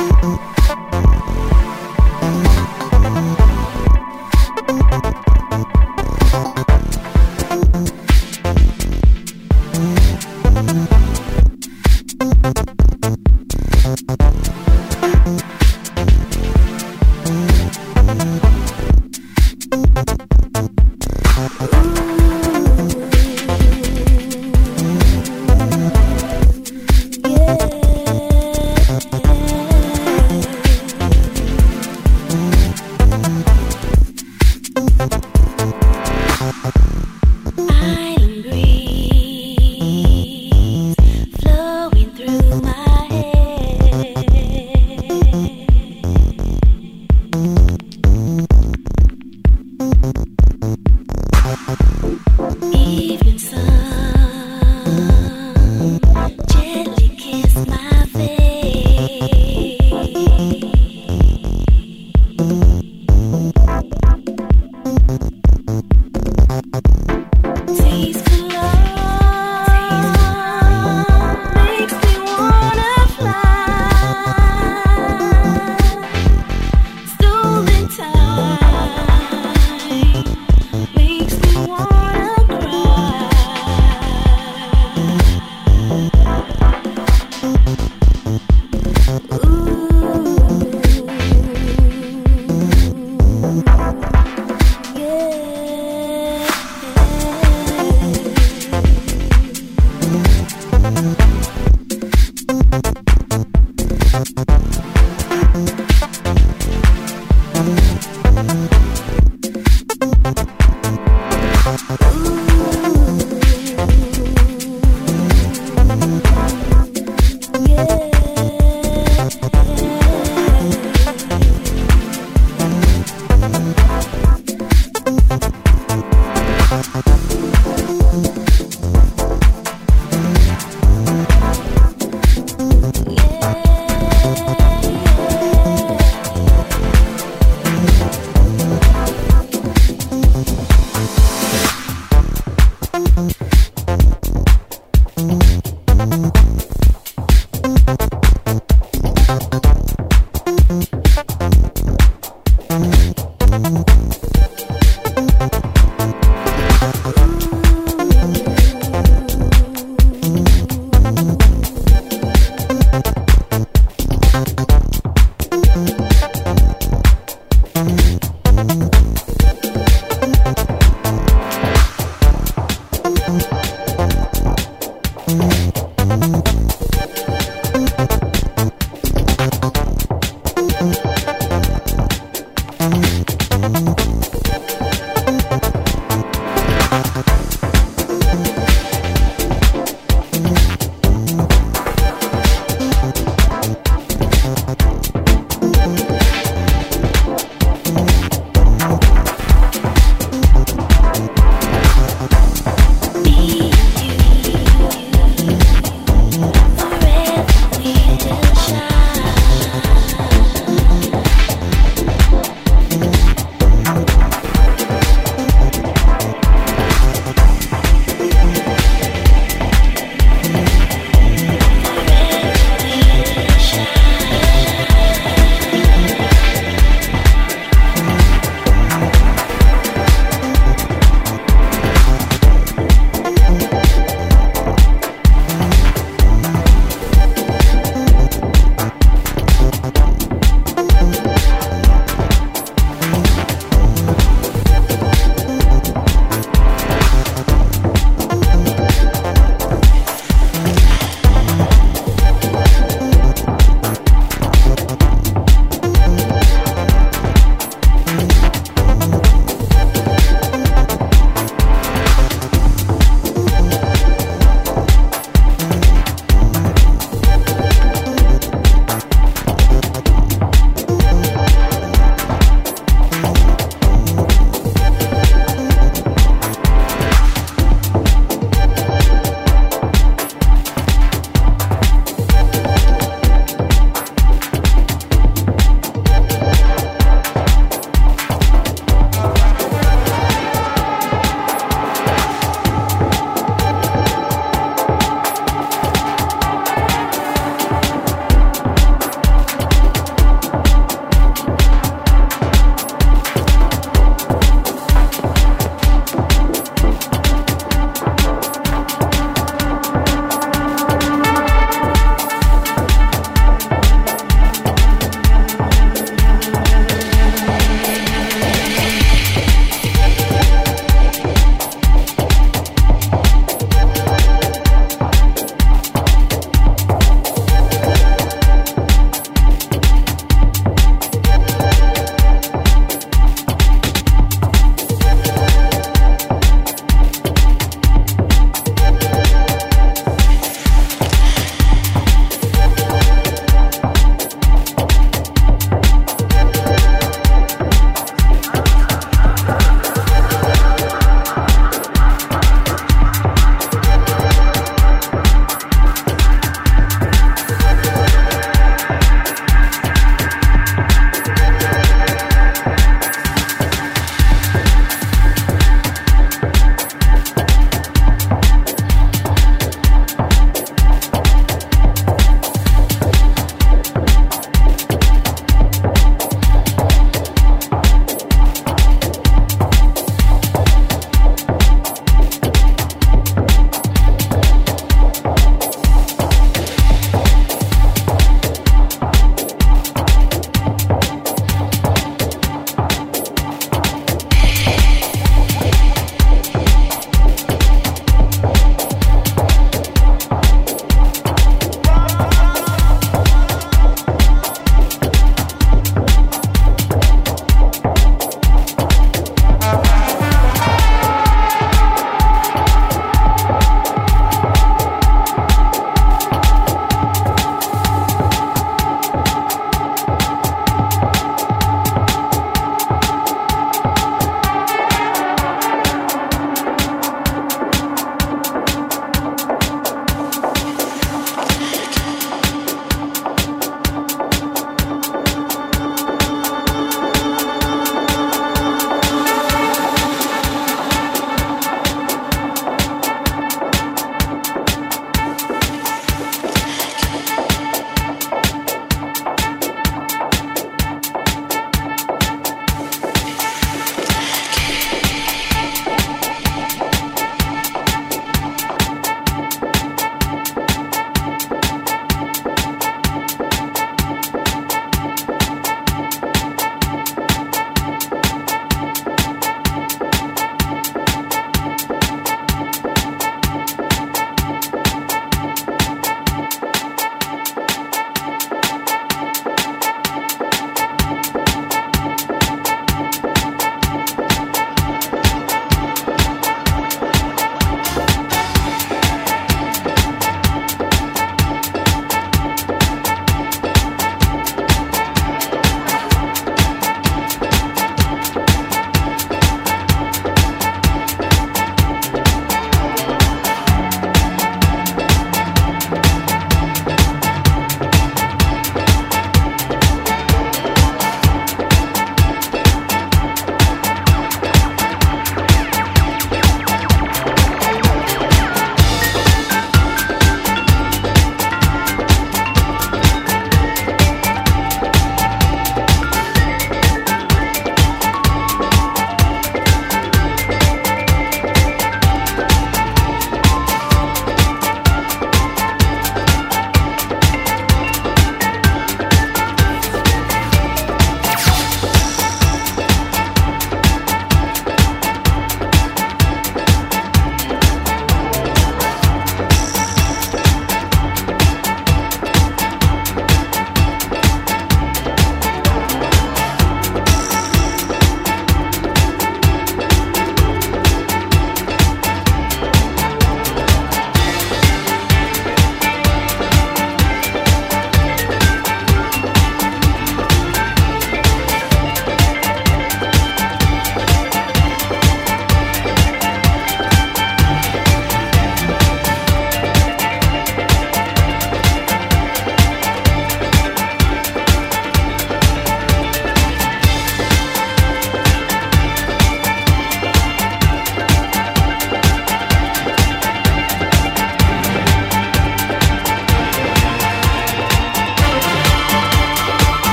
you